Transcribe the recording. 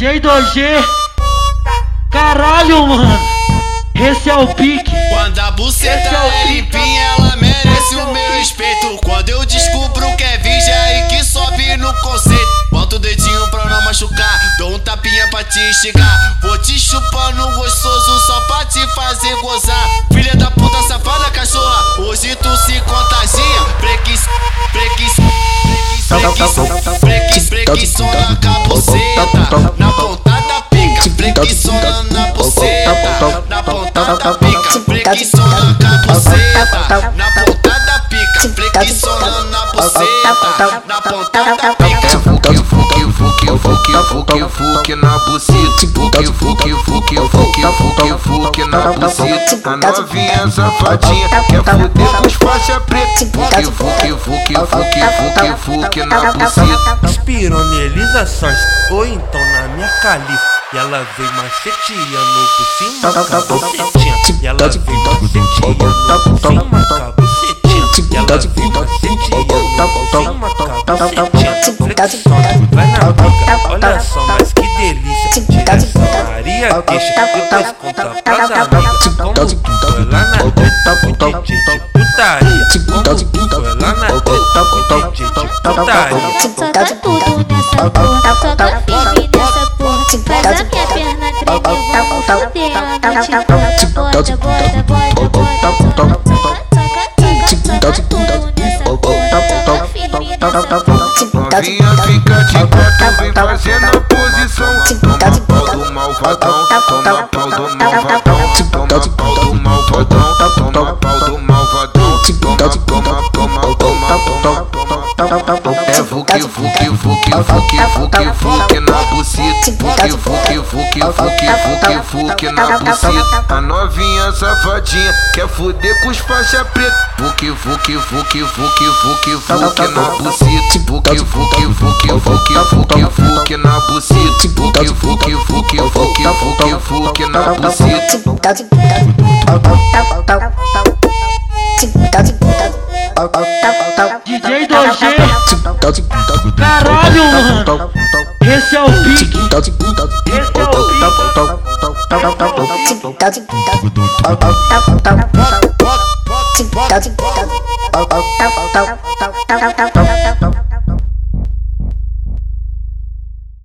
DJ 2G. Caralho, mano. Esse é o pique. Quando a buceta é limpinha, ela merece o meu respeito. Quando eu descubro que é virgem, aí que sobe no conceito. Bota o dedinho pra não machucar, dou um tapinha pra te instigar. Vou te chupando gostoso só pra te fazer gozar. Filha da puta safada, cachorra, hoje tu se contagia. Prequis, prequis, prequis, prequis, prequissona com a buceta. Na ponta da pica, prequissona na buceta. Na ponta da pica, prequissona com a buceta. Na da pica, prequissona na buceta. Na ponta da pica. Na buceta. Fuque, fuque, fuque, fuque, fuque, fuque na buceta. A novinha safadinha quer fuder com os faixa preta. Fuque, fuque, fuque, fuque, fuque, fuque na buceta. Sons, ou então na minha califa. E ela veio maceteando por cima com a bucetinha. E ela veio maceteando por cima com a bucetinha. E ela veio maceteando por cima com a bucetinha. Flexiona, vai na boca, olha só, mas que delícia. Tira essa Maria, deixa, depois conta pras amigas. Como foi lá na treta, de putaria. Como foi lá na treta, de putaria. Soca tudo nessa porra, soca firme nessa Faz a minha perna tremer, vamos foder a noite toda. Bota, bota, bota, bota, bota. Porra. Novinha fica de quatro, vem fazendo posição. Toma pau do malvadão, toma pau do malvadão, toma fuque, fuque, fuque, fuque, na buceta. Fuque, fuque, fuque, fuque, fuque, fuque na buceta. A novinha safadinha quer fuder com os faixa preta. Fuque, fuque, fuque, fuque, fuque, fuque na buceta. Fuque, fuque, fuque, fuque, fuque, fuque na buceta. Fuque, fuque, fuque, fuque, fuque, fuque na buceta. DJ 2G. Caralho, mano. Esse é o pique. Esse é o pique.